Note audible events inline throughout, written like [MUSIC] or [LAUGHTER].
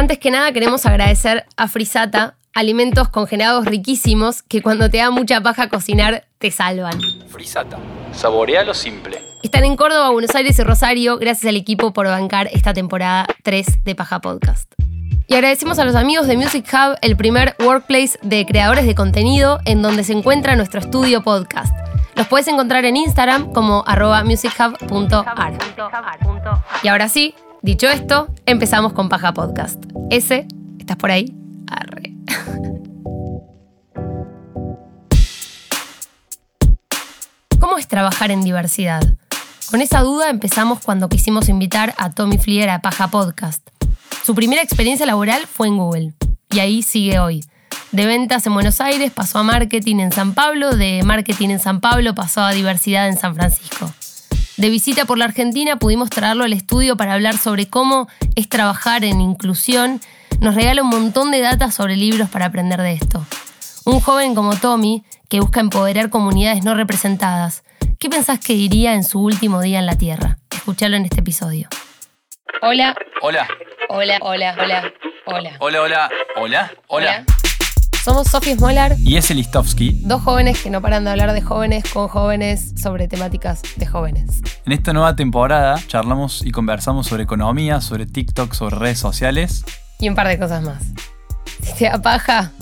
Antes que nada queremos agradecer a Frisata, alimentos congelados riquísimos que cuando te da mucha paja cocinar te salvan. Frisata. Saborea lo simple. Están en Córdoba, Buenos Aires y Rosario. Gracias al equipo por bancar esta temporada 3 de Paja Podcast. Y agradecemos a los amigos de Music Hub, el primer workplace de creadores de contenido en donde se encuentra nuestro estudio podcast. Los puedes encontrar en Instagram como arroba musichub.ar. Y ahora sí, dicho esto, empezamos con Paja Podcast. Ese, ¿estás por ahí? Arre. ¿Cómo es trabajar en diversidad? Con esa duda empezamos cuando quisimos invitar a Tommy Flier a Paja Podcast. Su primera experiencia laboral fue en Google y ahí sigue hoy. De ventas en Buenos Aires pasó a marketing en San Pablo, de marketing en San Pablo pasó a diversidad en San Francisco. De visita por la Argentina pudimos traerlo al estudio para hablar sobre cómo es trabajar en inclusión. Nos regala un montón de datos sobre libros para aprender de esto. Un joven como Tommy, que busca empoderar comunidades no representadas, ¿qué pensás que diría en su último día en la Tierra? Escuchalo en este episodio. Hola, Hola. hola, hola, hola, hola. Hola, hola. Hola. Hola. Somos Sofía Smolar, Y ese Listovsky. dos jóvenes que no paran de hablar de jóvenes con jóvenes sobre temáticas de jóvenes. En esta nueva temporada charlamos y conversamos sobre economía, sobre TikTok, sobre redes sociales. Y un par de cosas más. Si te da paja,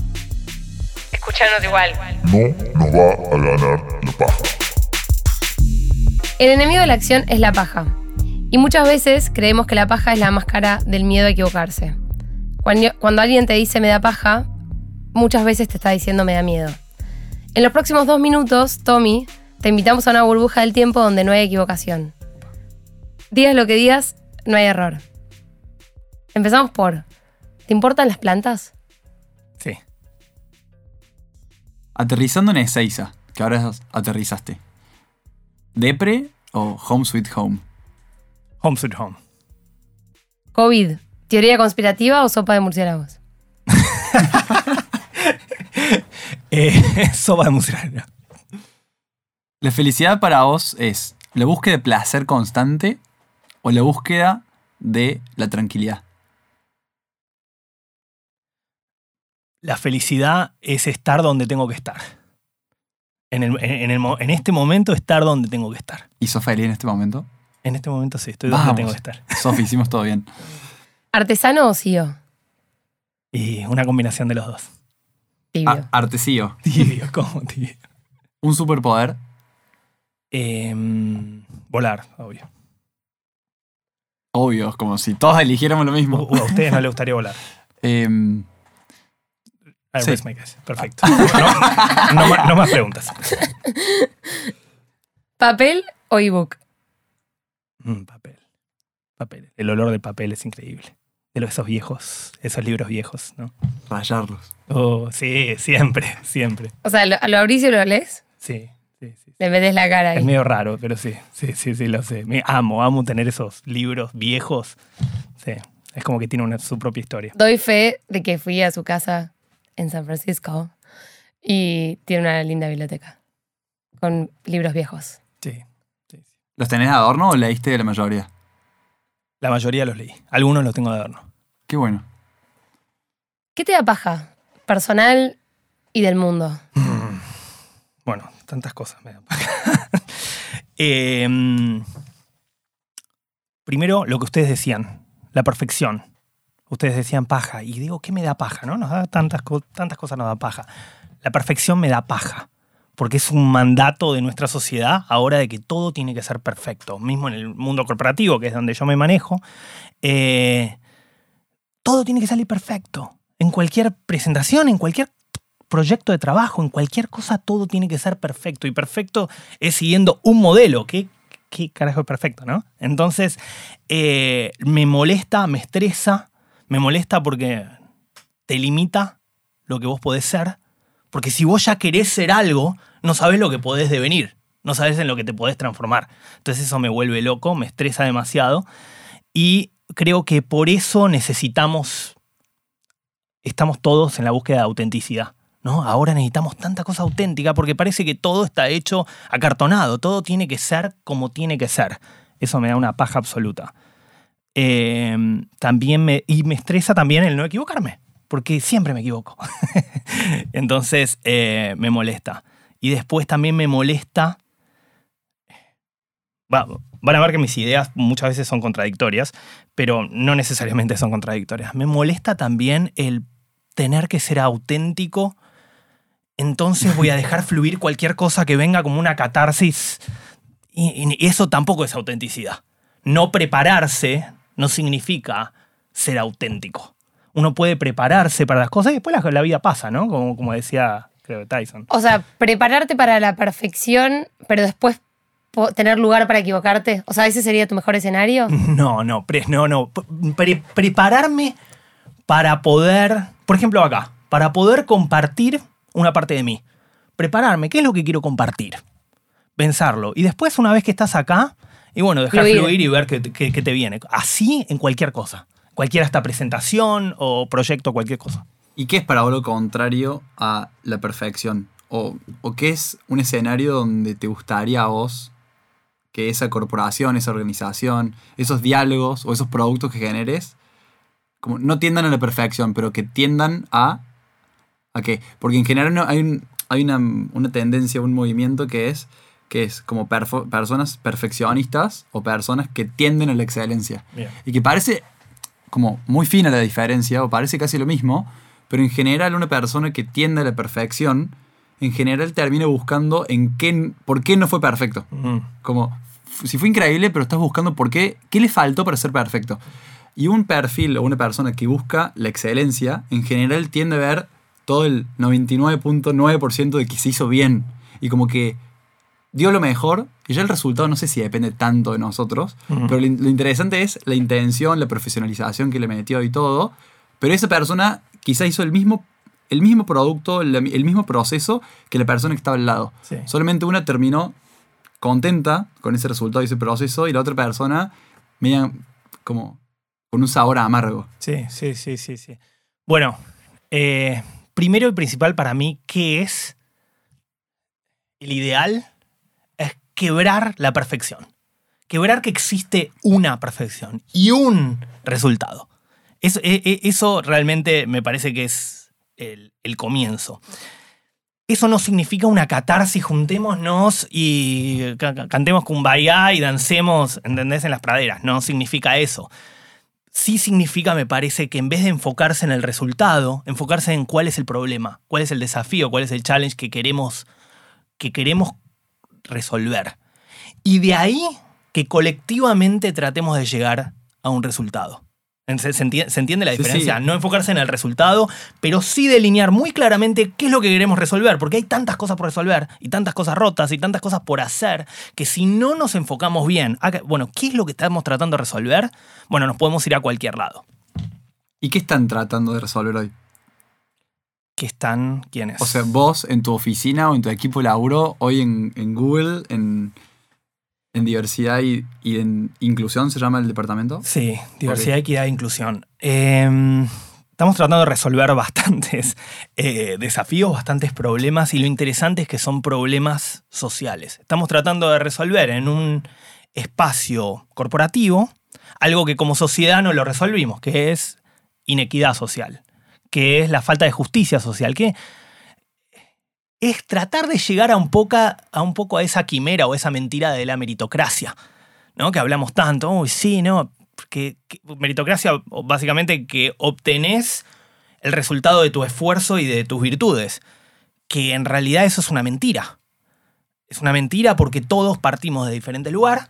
escuchanos igual. no nos va a ganar la paja. El enemigo de la acción es la paja. Y muchas veces creemos que la paja es la máscara del miedo a equivocarse. Cuando, cuando alguien te dice me da paja, muchas veces te está diciendo me da miedo. En los próximos dos minutos, Tommy, te invitamos a una burbuja del tiempo donde no hay equivocación. Digas lo que digas, no hay error. Empezamos por, ¿te importan las plantas? Sí. Aterrizando en Ezeiza, que ahora aterrizaste. ¿Depre o Home Sweet Home? Home Sweet Home. COVID, ¿teoría conspirativa o sopa de murciélagos? [LAUGHS] Eh, sopa de murciélago. ¿La felicidad para vos es la búsqueda de placer constante o la búsqueda de la tranquilidad? La felicidad es estar donde tengo que estar. En, el- en el en este momento, estar donde tengo que estar. ¿Y sos feliz en este momento? En este momento sí, estoy donde tengo que estar. [LAUGHS] Sofi, hicimos todo bien. ¿Artesano o CEO? Y una combinación de los dos. Tibio. A- Artesío. Tibio, [LAUGHS] ¿cómo tibio? Un superpoder. Em, volar, obvio. Obvio, es como si todos eligiéramos lo mismo. u- a ustedes no les gustaría volar. [LAUGHS] Em, I Sí. my case. Perfecto. No, no ma- no más preguntas. ¿Papel o ebook? Mm, papel. Papel. El olor del papel es increíble. De esos viejos, esos libros viejos, ¿no? rayarlos. Oh, sí, siempre, siempre. O sea, ¿lo, lo abrís y lo lees? Sí, sí, sí. Le metes la cara Es ahí. medio raro, pero sí, sí, sí, sí, lo sé. Me amo, amo tener esos libros viejos. Sí, es como que tiene una, su propia historia. Doy fe de que fui a su casa en San Francisco y tiene una linda biblioteca con libros viejos. Sí, sí, sí. ¿Los tenés de adorno o leíste la mayoría? La mayoría los leí. Algunos los tengo de adorno. Qué bueno. ¿Qué te da paja? Personal y del mundo. [LAUGHS] Bueno, tantas cosas me dan paja. [LAUGHS] Em, primero, lo que ustedes decían, la perfección. Ustedes decían paja. Y digo, ¿qué me da paja? ¿No? Nos da tantas, tantas cosas nos da paja. La perfección me da paja. Porque es un mandato de nuestra sociedad ahora de que todo tiene que ser perfecto. Mismo en el mundo corporativo, que es donde yo me manejo. eh, todo tiene que salir perfecto. En cualquier presentación, en cualquier proyecto de trabajo, en cualquier cosa, todo tiene que ser perfecto. Y perfecto es siguiendo un modelo. ¿Qué, qué carajo es perfecto, no? Entonces, eh, me molesta, me estresa, me molesta porque te limita lo que vos podés ser. Porque si vos ya querés ser algo, no sabés lo que podés devenir. No sabés en lo que te podés transformar. Entonces eso me vuelve loco, me estresa demasiado. Y creo que por eso necesitamos, estamos todos en la búsqueda de autenticidad. ¿no? Ahora necesitamos tanta cosa auténtica porque parece que todo está hecho acartonado, todo tiene que ser como tiene que ser. Eso me da una paja absoluta. eh, también me, y me estresa también el no equivocarme, porque siempre me equivoco. [LAUGHS] Entonces eh, me molesta. Y después también me molesta... Va- van a ver que mis ideas muchas veces son contradictorias, pero no necesariamente son contradictorias. Me molesta también el tener que ser auténtico, entonces voy a dejar [LAUGHS] fluir cualquier cosa que venga como una catarsis. Y, y eso tampoco es autenticidad. No prepararse no significa ser auténtico. Uno puede prepararse para las cosas y después la, la vida pasa, ¿no? Como, como decía, creo, Tyson. O sea, prepararte para la perfección, pero después tener lugar para equivocarte. O sea, ese sería tu mejor escenario. [LAUGHS] No, no, pre- no, no. Pre- prepararme para poder, por ejemplo acá, para poder compartir una parte de mí. Prepararme, ¿qué es lo que quiero compartir? Pensarlo. Y después, una vez que estás acá, y bueno, dejar Fluir. fluir, y ver qué, qué- qué te viene. Así en cualquier cosa. Cualquiera esta presentación o proyecto, cualquier cosa. ¿Y qué es para vos lo contrario a la perfección? ¿O, o qué es un escenario donde te gustaría a vos que esa corporación, esa organización, esos diálogos o esos productos que generes, como no tiendan a la perfección, pero que tiendan a... ¿A qué? Porque en general no- hay, un- hay una, una tendencia, un movimiento que es, que es como perfo- personas perfeccionistas o personas que tienden a la excelencia. Bien. Y que parece como muy fina la diferencia, o parece casi lo mismo, pero en general una persona que tiende a la perfección, en general termina buscando en qué, por qué no fue perfecto. Mm. Como, si fue increíble, pero estás buscando por qué, qué le faltó para ser perfecto. Y un perfil o una persona que busca la excelencia, en general tiende a ver todo el 99.9% de que se hizo bien. Y como que dio lo mejor, y ya el resultado no sé si depende tanto de nosotros, pero lo, in- lo interesante es la intención, la profesionalización que le metió y todo. Pero esa persona quizá hizo el mismo, el mismo producto, el, el mismo proceso que la persona que estaba al lado. Sí. Solamente una terminó contenta con ese resultado y ese proceso, y la otra persona media como con un sabor amargo. Sí, sí, sí, sí, sí. Bueno, eh, primero y principal para mí, ¿qué es el ideal? Quebrar la perfección. Quebrar que existe una perfección y un resultado. Eso, e- e- realmente me parece que es el, comienzo. Eso no significa una catarsis, juntémonos y ca- ca- cantemos kumbaya y dancemos, ¿entendés? En las praderas. No significa eso sí significa, me parece, que en vez de enfocarse en el resultado, enfocarse en cuál es el problema, cuál es el desafío, cuál es el challenge que queremos, que queremos resolver. Y de ahí que colectivamente tratemos de llegar a un resultado. ¿Se, se enti- se entiende la diferencia? sí. No enfocarse en el resultado, pero sí delinear muy claramente qué es lo que queremos resolver, porque hay tantas cosas por resolver y tantas cosas rotas y tantas cosas por hacer que si no nos enfocamos bien, a que- bueno, ¿qué es lo que estamos tratando de resolver? Bueno, nos podemos ir a cualquier lado. ¿Y qué están tratando de resolver hoy? ¿Qué están? ¿Quiénes? O sea, vos en tu oficina o en tu equipo de laburo, hoy en, en Google, en, en diversidad y, y en inclusión, ¿se llama el departamento? Sí, diversidad, equidad e inclusión. Eh, estamos tratando de resolver [LAUGHS] bastantes eh, desafíos, bastantes problemas y lo interesante es que son problemas sociales. Estamos tratando de resolver en un espacio corporativo algo que como sociedad no lo resolvimos, que es inequidad social, que es la falta de justicia social, que es tratar de llegar a un, a un poco a esa quimera o esa mentira de la meritocracia. ¿no? Que hablamos tanto, uy, sí, no, que, meritocracia, básicamente que obtenés el resultado de tu esfuerzo y de tus virtudes, que en realidad eso es una mentira. Es una mentira porque todos partimos de diferente lugar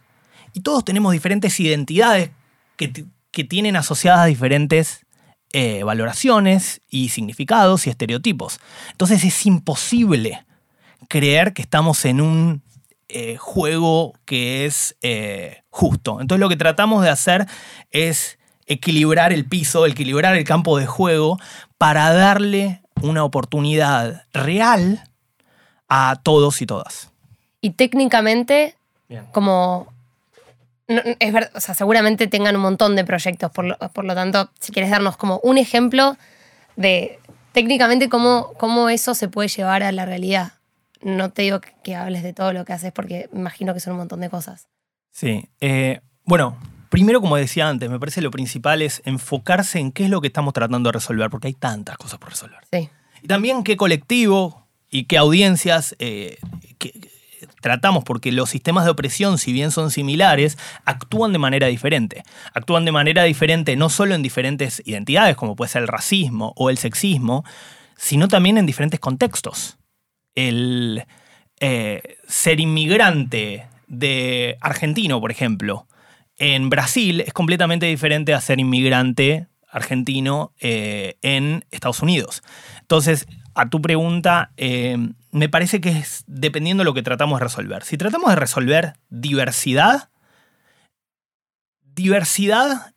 y todos tenemos diferentes identidades que, que tienen asociadas diferentes eh, valoraciones y significados y estereotipos. Entonces es imposible creer que estamos en un eh, juego que es eh, justo. Entonces lo que tratamos de hacer es equilibrar el piso, equilibrar el campo de juego para darle una oportunidad real a todos y todas. Y técnicamente, Bien. como. No- es verdad, o sea, seguramente tengan un montón de proyectos, por lo, por lo tanto, si quieres darnos como un ejemplo de técnicamente cómo, cómo eso se puede llevar a la realidad. No te digo que, que hables de todo lo que haces porque imagino que son un montón de cosas. Sí. eh, bueno, Primero, como decía antes, me parece lo principal es enfocarse en qué es lo que estamos tratando de resolver, porque hay tantas cosas por resolver. Sí. Y también qué colectivo y qué audiencias eh, tratamos, porque los sistemas de opresión, si bien son similares, actúan de manera diferente. Actúan de manera diferente no solo en diferentes identidades, como puede ser el racismo o el sexismo, sino también en diferentes contextos. El eh, ser inmigrante de argentino, por ejemplo, en Brasil es completamente diferente a ser inmigrante argentino eh, en Estados Unidos. Entonces, a tu pregunta, eh, me parece que es dependiendo de lo que tratamos de resolver. Si tratamos de resolver diversidad, diversidad,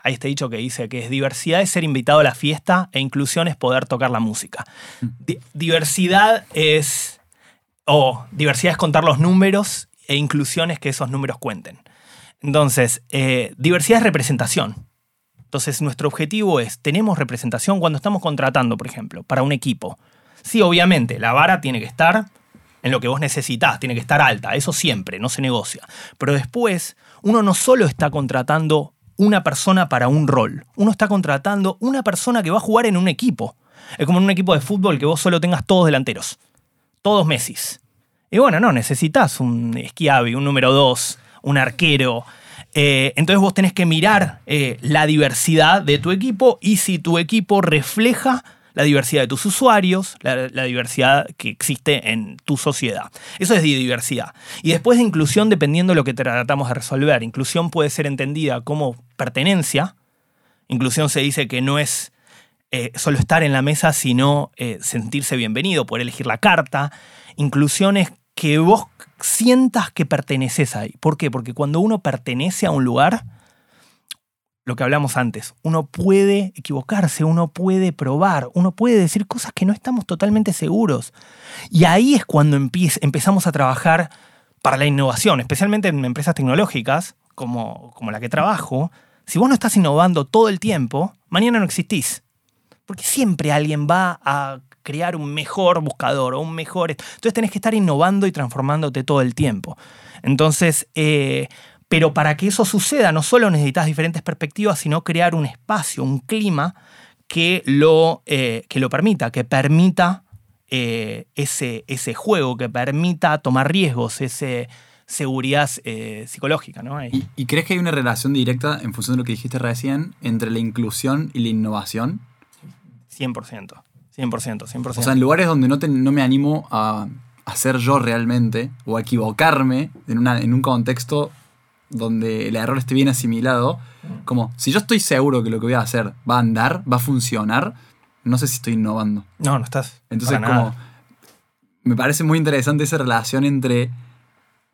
hay este dicho que dice que es diversidad es ser invitado a la fiesta e inclusión es poder tocar la música. Di- diversidad es, o diversidad es contar los números e inclusión es que esos números cuenten. Entonces, eh, diversidad es representación. Entonces, nuestro objetivo es, tenemos representación cuando estamos contratando, por ejemplo, para un equipo. Sí, obviamente, la vara tiene que estar en lo que vos necesitás, tiene que estar alta, eso siempre, no se negocia. Pero después, uno no solo está contratando una persona para un rol, uno está contratando una persona que va a jugar en un equipo. Es como en un equipo de fútbol que vos solo tengas todos delanteros, todos Messis. Y bueno, no, necesitas un Schiavi, un número 2, un arquero. Eh, entonces vos tenés que mirar eh, la diversidad de tu equipo y si tu equipo refleja la diversidad de tus usuarios, la, diversidad que existe en tu sociedad. Eso es diversidad. Y después de inclusión, dependiendo de lo que tratamos de resolver. Inclusión puede ser entendida como pertenencia. Inclusión se dice que no es eh, solo estar en la mesa, sino eh, sentirse bienvenido, poder elegir la carta. Inclusión es que vos sientas que perteneces ahí. ¿Por qué? Porque cuando uno pertenece a un lugar, lo que hablamos antes, uno puede equivocarse, uno puede probar, uno puede decir cosas que no estamos totalmente seguros. Y ahí es cuando empezamos a trabajar para la innovación, especialmente en empresas tecnológicas como, como la que trabajo. Si vos no estás innovando todo el tiempo, mañana no existís. Porque siempre alguien va a crear un mejor buscador o un mejor... Entonces tenés que estar innovando y transformándote todo el tiempo. Entonces, eh, pero para que eso suceda, no solo necesitas diferentes perspectivas, sino crear un espacio, un clima que lo, eh, que lo permita, que permita eh, ese, ese juego, que permita tomar riesgos, ese seguridad eh, psicológica. ¿no? ¿Y, y crees que hay una relación directa, en función de lo que dijiste recién, entre la inclusión y la innovación? 100%. 100%, 100%. O sea, en lugares donde no, te- no me animo a, a ser yo realmente o a equivocarme en, una, en un contexto donde el error esté bien asimilado, como si yo estoy seguro que lo que voy a hacer va a andar, va a funcionar, no sé si estoy innovando. no, no estás. Entonces, como nada. me parece muy interesante esa relación entre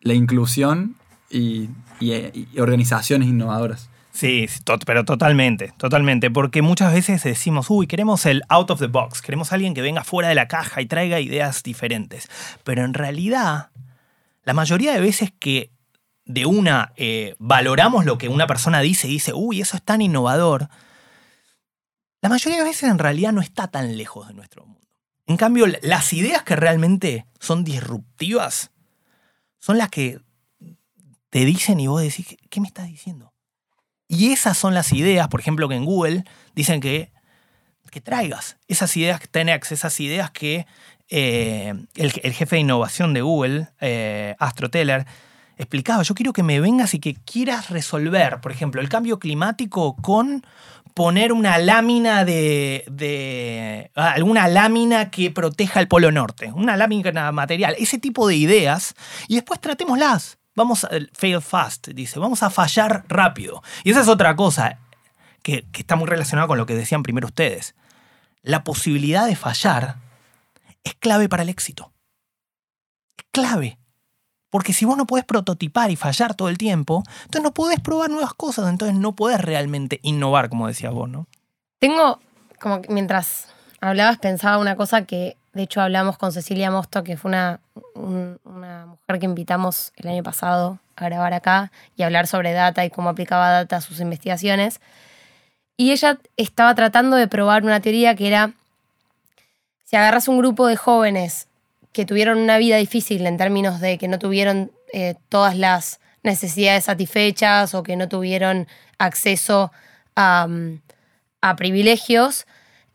la inclusión y, y- y organizaciones innovadoras. Sí, sí, tot- pero totalmente, totalmente. Porque muchas veces decimos, uy, queremos el out of the box, queremos a alguien que venga fuera de la caja y traiga ideas diferentes. Pero en realidad, la mayoría de veces que de una eh, valoramos lo que una persona dice y dice, uy, eso es tan innovador, la mayoría de veces en realidad no está tan lejos de nuestro mundo. En cambio, las ideas que realmente son disruptivas son las que te dicen y vos decís, "¿Qué- ¿qué me estás diciendo? Y esas son las ideas, por ejemplo, que en Google dicen que, que traigas. Esas ideas que tenés, esas ideas que eh, el, el jefe de innovación de Google, eh, Astro Teller, explicaba. Yo quiero que me vengas y que quieras resolver, por ejemplo, el cambio climático con poner una lámina de, de ah, alguna lámina que proteja el polo norte, una lámina material, ese tipo de ideas, y después tratémoslas. Vamos a fail fast, dice, vamos a fallar rápido. Y esa es otra cosa que, que está muy relacionada con lo que decían primero ustedes. La posibilidad de fallar es clave para el éxito. Es clave. Porque si vos no podés prototipar y fallar todo el tiempo, entonces no podés probar nuevas cosas, entonces no podés realmente innovar, como decías vos, ¿no? Tengo, como mientras hablabas, pensaba una cosa que de hecho hablamos con Cecilia Mosto, que fue una, un- una mujer que invitamos el año pasado a grabar acá y hablar sobre data y cómo aplicaba data a sus investigaciones. Y ella estaba tratando de probar una teoría que era, si agarras un grupo de jóvenes que tuvieron una vida difícil en términos de que no tuvieron eh, todas las necesidades satisfechas o que no tuvieron acceso a, mm, a privilegios,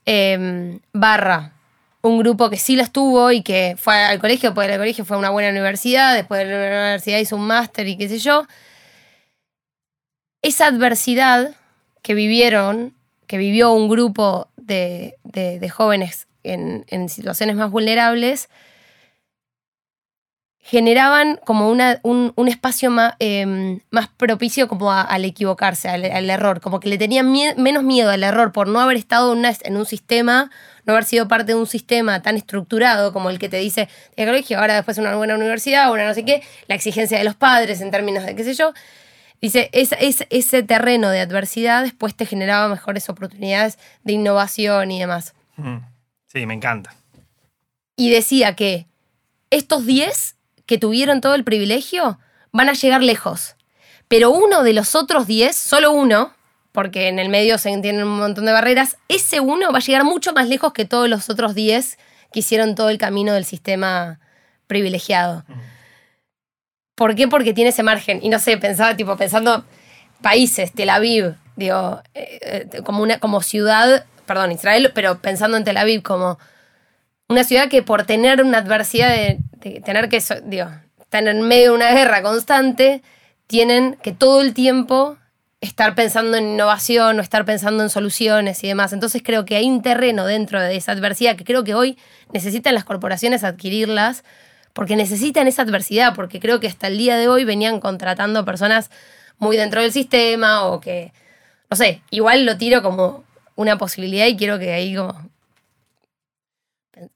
em, barra un grupo que sí las tuvo y que fue al colegio, porque el colegio fue una buena universidad, después de la universidad hizo un máster y qué sé yo. Esa adversidad que vivieron, que vivió un grupo de, de- jóvenes en, en situaciones más vulnerables, generaban como una, un, un espacio más, em, más propicio como a- al equivocarse, al, al error, como que le tenían mie- menos miedo al error por no haber estado en, una- en un sistema, no haber sido parte de un sistema tan estructurado como el que te dice el colegio, ahora después una buena universidad, una no sé qué, la exigencia de los padres en términos de qué sé yo. Dice, es, es- ese terreno de adversidad después te generaba mejores oportunidades de innovación y demás. Sí, me encanta. Y decía que estos 10 que tuvieron todo el privilegio van a llegar lejos. Pero uno de los otros 10, solo uno, porque en el medio se tienen un montón de barreras, ese uno va a llegar mucho más lejos que todos los otros 10 que hicieron todo el camino del sistema privilegiado. ¿Por qué? Porque tiene ese margen. Y no sé, pensaba, tipo, pensando países, Tel Aviv, digo, eh, eh, como, una, como ciudad, perdón, Israel, pero pensando en Tel Aviv como una ciudad que por tener una adversidad de, tener que, digo, estar en medio de una guerra constante, tienen que todo el tiempo estar pensando en innovación o estar pensando en soluciones y demás. Entonces creo que hay un terreno dentro de esa adversidad que creo que hoy necesitan las corporaciones adquirirlas porque necesitan esa adversidad, porque creo que hasta el día de hoy venían contratando personas muy dentro del sistema o que, no sé, igual lo tiro como una posibilidad y quiero que ahí como...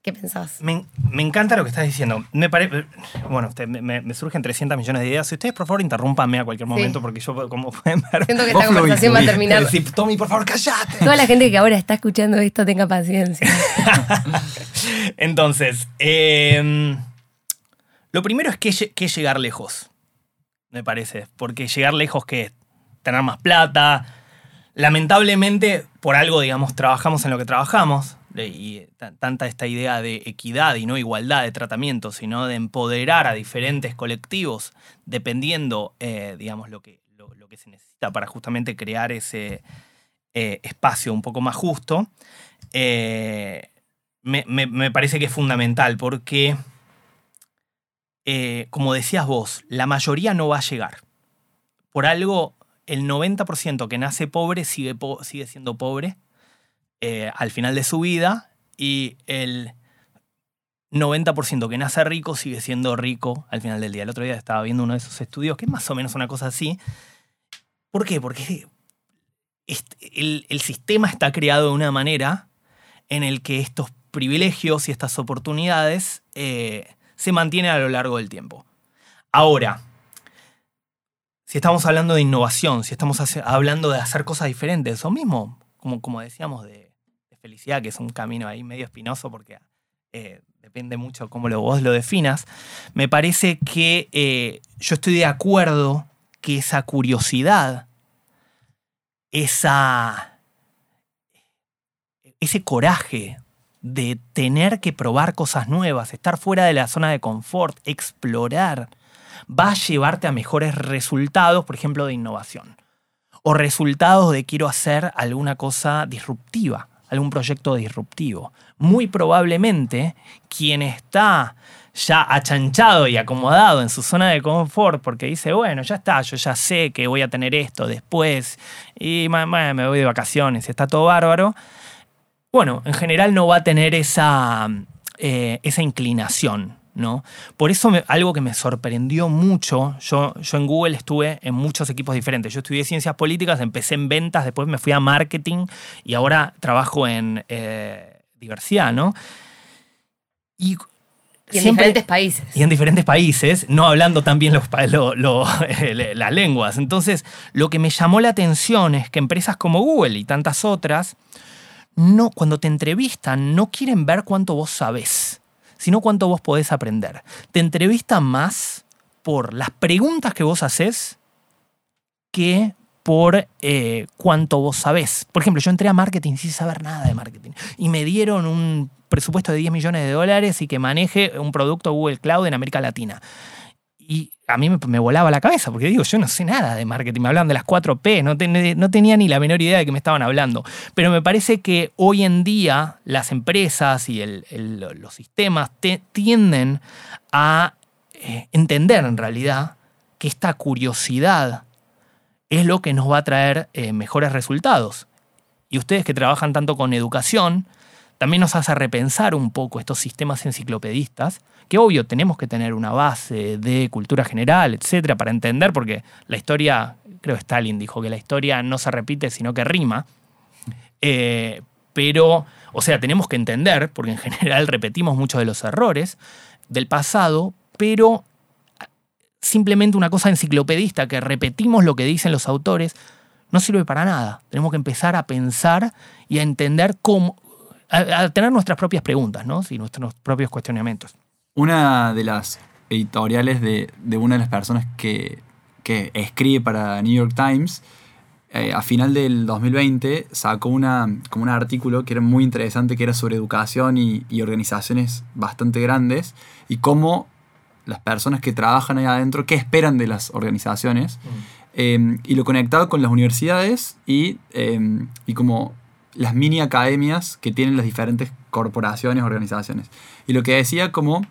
¿Qué pensás? Me, me encanta lo que estás diciendo. Me pare- bueno, usted- me, me- surgen 300 millones de ideas. Si ustedes, por favor, interrúmpanme a cualquier momento, porque yo, como pueden ver, Siento que [LAUGHS] esta conversación va a terminar. decir, Tommy, por favor, callate. Toda la gente que ahora está escuchando esto tenga paciencia. [LAUGHS] Entonces, eh, lo primero es que, que llegar lejos, me parece. Porque llegar lejos, que tener más plata. Lamentablemente, por algo, digamos, trabajamos en lo que trabajamos. Y ta- tanta esta idea de equidad y no igualdad de tratamiento, sino de empoderar a diferentes colectivos, dependiendo, eh, digamos, lo que, lo, que se necesita para justamente crear ese eh, espacio un poco más justo. Eh, me, me- parece que es fundamental porque, como decías vos, la mayoría no va a llegar. Por algo, el 90% que nace pobre sigue, sigue siendo pobre eh, al final de su vida y el 90% que nace rico sigue siendo rico al final del día. El otro día estaba viendo uno de esos estudios que es más o menos una cosa así. ¿Por qué? Porque el, el sistema está creado de una manera en el que estos privilegios y estas oportunidades eh, se mantienen a lo largo del tiempo. Ahora, si estamos hablando de innovación, si estamos hablando de hacer cosas diferentes, o mismo, como, como decíamos, de, de felicidad, que es un camino ahí medio espinoso porque eh, depende mucho cómo lo, vos lo definas, me parece que eh, yo estoy de acuerdo que esa curiosidad, esa, ese coraje de tener que probar cosas nuevas, estar fuera de la zona de confort, explorar, va a llevarte a mejores resultados, por ejemplo, de innovación. O resultados de quiero hacer alguna cosa disruptiva, algún proyecto disruptivo. Muy probablemente quien está ya achanchado y acomodado en su zona de confort porque dice, bueno, ya está, yo ya sé que voy a tener esto después y me voy de vacaciones, está todo bárbaro. Bueno, en general no va a tener esa, eh, esa inclinación, ¿no? Por eso me- algo que me sorprendió mucho, yo, yo en Google estuve en muchos equipos diferentes. Yo estudié ciencias políticas, empecé en ventas, después me fui a marketing y ahora trabajo en eh, diversidad, ¿no? Y, Y en siempre- diferentes países. y en diferentes países, no hablando también los, pa- lo- lo- [LAUGHS] las lenguas. Entonces, lo que me llamó la atención es que empresas como Google y tantas otras, no, cuando te entrevistan, no quieren ver cuánto vos sabés, sino cuánto vos podés aprender. Te entrevistan más por las preguntas que vos haces que por eh, cuánto vos sabés. Por ejemplo, yo entré a marketing sin saber nada de marketing y me dieron un presupuesto de 10 millones de dólares y que maneje un producto Google Cloud en América Latina. Y a mí me, volaba la cabeza, porque digo, yo no sé nada de marketing, me hablan de las 4P, no, ten- no tenía ni la menor idea de qué me estaban hablando. Pero me parece que hoy en día las empresas y los sistemas te- tienden a eh, entender en realidad que esta curiosidad es lo que nos va a traer eh, mejores resultados. Y ustedes que trabajan tanto con educación, también nos hace repensar un poco estos sistemas enciclopedistas, que obvio tenemos que tener una base de cultura general, etcétera, para entender, porque la historia, creo que Stalin dijo que la historia no se repite, sino que rima. Eh, pero, o sea, tenemos que entender, porque en general repetimos muchos de los errores del pasado, pero simplemente una cosa enciclopedista que repetimos lo que dicen los autores no sirve para nada. Tenemos que empezar a pensar y a entender cómo, a, tener nuestras propias preguntas, ¿no? Sí, nuestros propios cuestionamientos. Una de las editoriales de, de una de las personas que, que escribe para New York Times, eh, a final del 2020 sacó una, como un artículo que era muy interesante, que era sobre educación y, y organizaciones bastante grandes y cómo las personas que trabajan ahí adentro, qué esperan de las organizaciones. Eh, y lo conectado con las universidades y, eh, y como las mini academias que tienen las diferentes corporaciones, organizaciones. Y lo que decía como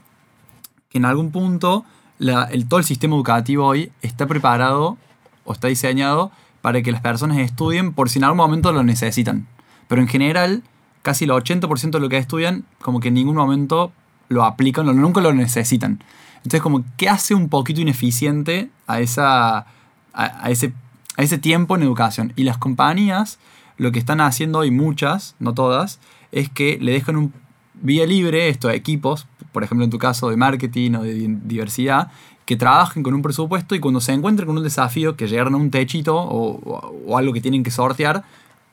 en algún punto el, todo el sistema educativo hoy está preparado o está diseñado para que las personas estudien por si en algún momento lo necesitan. Pero en general, casi el 80% de lo que estudian, como que en ningún momento lo aplican o nunca lo necesitan. Entonces, como que hace un poquito ineficiente a, esa, a ese, a ese tiempo en educación. Y las compañías lo que están haciendo hoy, muchas, no todas, es que le dejan un vía libre estos equipos, por ejemplo en tu caso de marketing o de di- diversidad, que trabajen con un presupuesto y cuando se encuentren con un desafío, que llegaron a un techito o- o algo que tienen que sortear,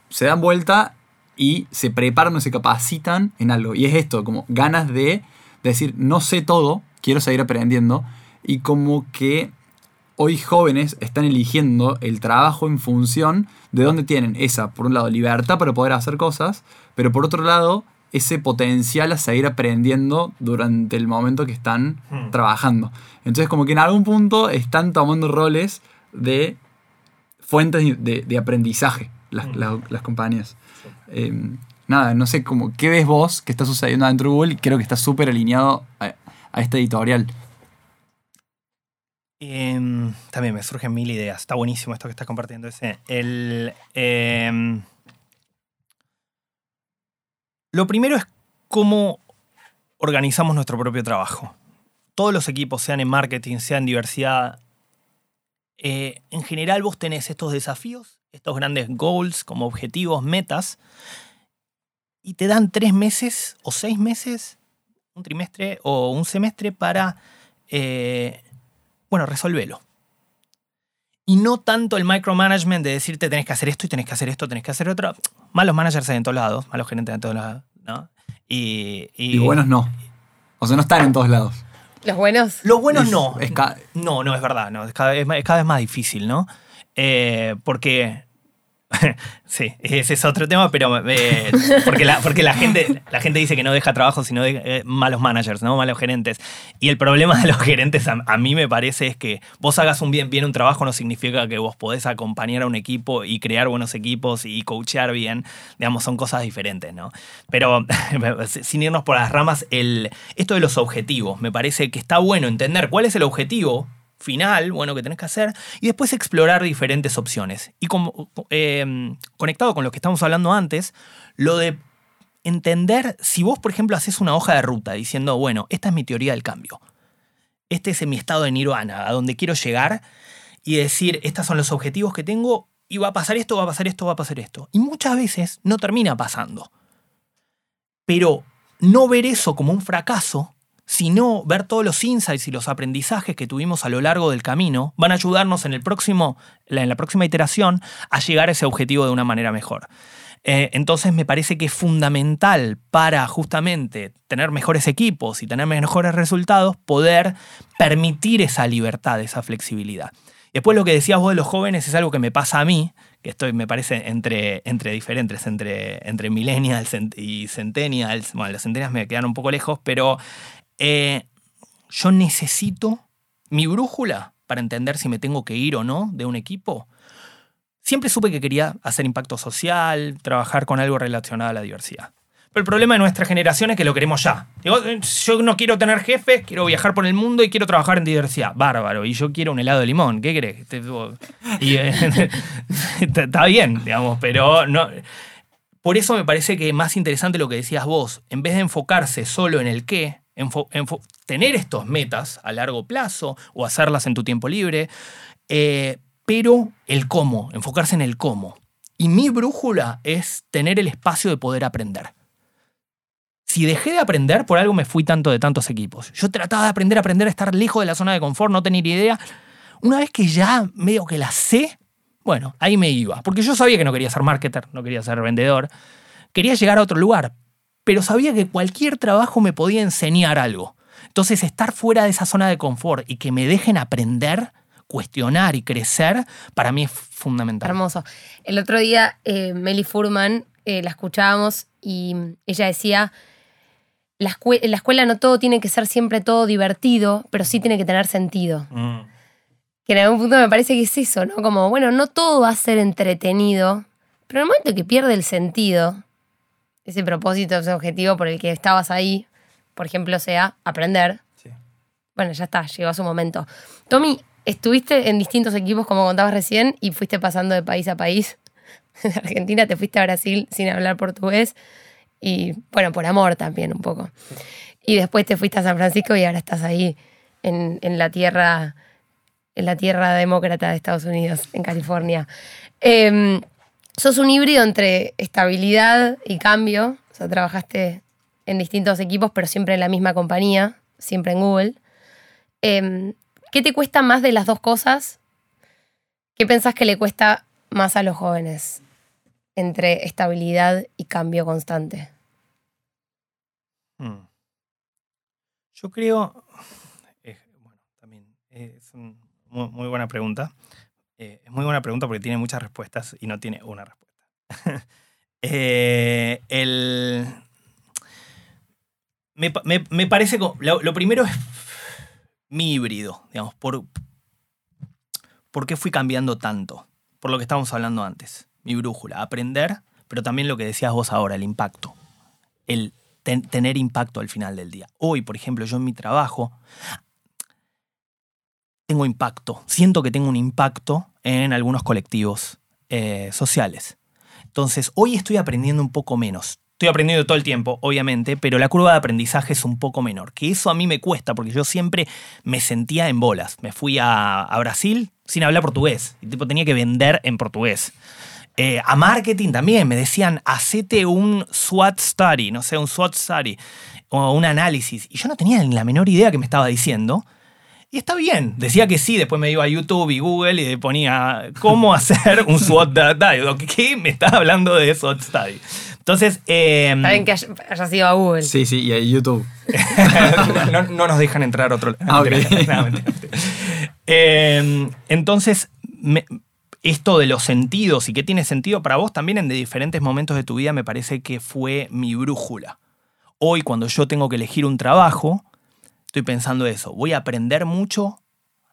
se dan vuelta y se preparan o se capacitan en algo. Y es esto, como ganas de decir, no sé todo, quiero seguir aprendiendo. Y como que hoy jóvenes están eligiendo el trabajo en función de dónde tienen esa, por un lado, libertad para poder hacer cosas, pero por otro lado, ese potencial a seguir aprendiendo durante el momento que están Hmm. trabajando. Entonces, como que en algún punto están tomando roles de fuentes de, de aprendizaje las, Mm. las- las compañías. Eh, nada, no sé, como, ¿qué ves vos que está sucediendo dentro de Google? Y creo que está súper alineado a, a esta editorial. Em, también me surgen mil ideas. Está buenísimo esto que estás compartiendo. Ese. El, em, lo primero es cómo organizamos nuestro propio trabajo. Todos los equipos, sean en marketing, sean en diversidad, eh, en general vos tenés estos desafíos, estos grandes goals como objetivos, metas, y te dan tres meses o seis meses, un trimestre o un semestre para eh, bueno, resolvelo. Y no tanto el micromanagement de decirte tenés que hacer esto y tenés que hacer esto, tenés que hacer otro. Malos managers hay en todos lados, malos gerentes hay en todos lados, ¿no? Y, y- Y buenos no. O sea, no están en todos lados. Los buenos. Los buenos Es- no. es no, no, es verdad, no. Es cada vez, más- es cada vez más difícil, ¿no? Eh, porque. [LAUGHS] sí, ese es otro tema, pero. eh, porque la, porque la, gente, la gente dice que no deja trabajo, sino de, eh, malos managers, ¿no? Malos gerentes. Y el problema de los gerentes, a, mí me parece, es que vos hagas un bien, bien un trabajo no significa que vos podés acompañar a un equipo y crear buenos equipos y coachear bien. Digamos, son cosas diferentes, ¿no? Pero [LAUGHS] sin irnos por las ramas, el, esto de los objetivos, me parece que está bueno entender cuál es el objetivo final, bueno, que tenés que hacer, y después explorar diferentes opciones. Y como, eh, conectado con lo que estamos hablando antes, lo de entender si vos, por ejemplo, haces una hoja de ruta diciendo, bueno, esta es mi teoría del cambio. Este es mi estado de nirvana, a donde quiero llegar, y decir, estos son los objetivos que tengo, y va a pasar esto, va a pasar esto, va a pasar esto. Y muchas veces no termina pasando. Pero no ver eso como un fracaso, sino ver todos los insights y los aprendizajes que tuvimos a lo largo del camino, van a ayudarnos en, el próximo, en la próxima iteración a llegar a ese objetivo de una manera mejor. Eh, entonces me parece que es fundamental para justamente tener mejores equipos y tener mejores resultados, poder permitir esa libertad, esa flexibilidad. Después lo que decías vos de los jóvenes es algo que me pasa a mí, que estoy, me parece, entre, entre diferentes, entre, entre millennials y centennials. Bueno, los centennials me quedan un poco lejos, pero eh, yo necesito mi brújula para entender si me tengo que ir o no de un equipo, siempre supe que quería hacer impacto social, trabajar con algo relacionado a la diversidad. Pero el problema de nuestra generación es que lo queremos ya. Digo, yo no quiero tener jefes, quiero viajar por el mundo y quiero trabajar en diversidad. Bárbaro. Y yo quiero un helado de limón. ¿Qué crees? Eh, [LAUGHS] está bien, digamos, pero no. Por eso me parece que más interesante lo que decías vos. En vez de enfocarse solo en el qué, tener estos metas a largo plazo o hacerlas en tu tiempo libre, eh, pero el cómo, enfocarse en el cómo. Y mi brújula es tener el espacio de poder aprender. Si dejé de aprender, por algo me fui tanto de tantos equipos. Yo trataba de aprender, aprender, estar lejos de la zona de confort, no tener idea. Una vez que ya medio que la sé, bueno, ahí me iba. Porque yo sabía que no quería ser marketer, no quería ser vendedor. Quería llegar a otro lugar. Pero sabía que cualquier trabajo me podía enseñar algo. Entonces, estar fuera de esa zona de confort y que me dejen aprender, cuestionar y crecer, para mí es fundamental. Hermoso. El otro día, eh, Meli Furman, eh, la escuchábamos y ella decía, la, escue- en la escuela no todo tiene que ser siempre todo divertido, pero sí tiene que tener sentido. Mm. Que en algún punto me parece que es eso, ¿no? Como, bueno, no todo va a ser entretenido, pero en el momento que pierde el sentido, ese propósito, ese objetivo por el que estabas ahí, por ejemplo, sea aprender, Sí. bueno, ya está, llegó su momento. Tommy, estuviste en distintos equipos, como contabas recién, y fuiste pasando de país a país. [LAUGHS] De Argentina te fuiste a Brasil sin hablar portugués, y bueno, por amor también un poco. Y después te fuiste a San Francisco y ahora estás ahí en, en la tierra en la tierra demócrata de Estados Unidos, en California. Eh, sos un híbrido entre estabilidad y cambio. O sea, trabajaste en distintos equipos, pero siempre en la misma compañía, siempre en Google. Eh, ¿Qué te cuesta más de las dos cosas? ¿Qué pensás que le cuesta más a los jóvenes entre estabilidad y cambio constante? Mm. Yo creo. eh, bueno, también es una muy buena pregunta. Eh, es muy buena pregunta porque tiene muchas respuestas y no tiene una respuesta. [LAUGHS] Eh, el, me, me- me parece. Lo, lo primero es mi híbrido, digamos. Por, ¿Por qué fui cambiando tanto? Por lo que estábamos hablando antes. Mi brújula. Aprender, pero también lo que decías vos ahora, el impacto. El ten- tener impacto al final del día. Hoy, por ejemplo, yo en mi trabajo tengo impacto. Siento que tengo un impacto en algunos colectivos eh, sociales. Entonces, hoy estoy aprendiendo un poco menos. Estoy aprendiendo todo el tiempo, obviamente, pero la curva de aprendizaje es un poco menor. Que eso a mí me cuesta, porque yo siempre me sentía en bolas. Me fui a, Brasil sin hablar portugués. Y tipo, tenía que vender en portugués. Eh, a marketing también me decían, hacete un SWOT study, no sé, un SWOT study, o un análisis. Y yo no tenía la menor idea que me estaba diciendo. Y está bien, decía que sí, después me iba a YouTube y Google y ponía cómo [LAUGHS] hacer un SWOT study. ¿Qué me estás hablando de SWOT study? Entonces, eh, Está bien que hay- hayas ido a Google. Sí, sí, y ahí YouTube. [LAUGHS] no, no nos dejan entrar otro Ah, ok. [LAUGHS] No, mentira. Eh, entonces, me- esto de los sentidos y qué tiene sentido para vos también en de diferentes momentos de tu vida me parece que fue mi brújula. Hoy cuando yo tengo que elegir un trabajo, estoy pensando eso, voy a aprender mucho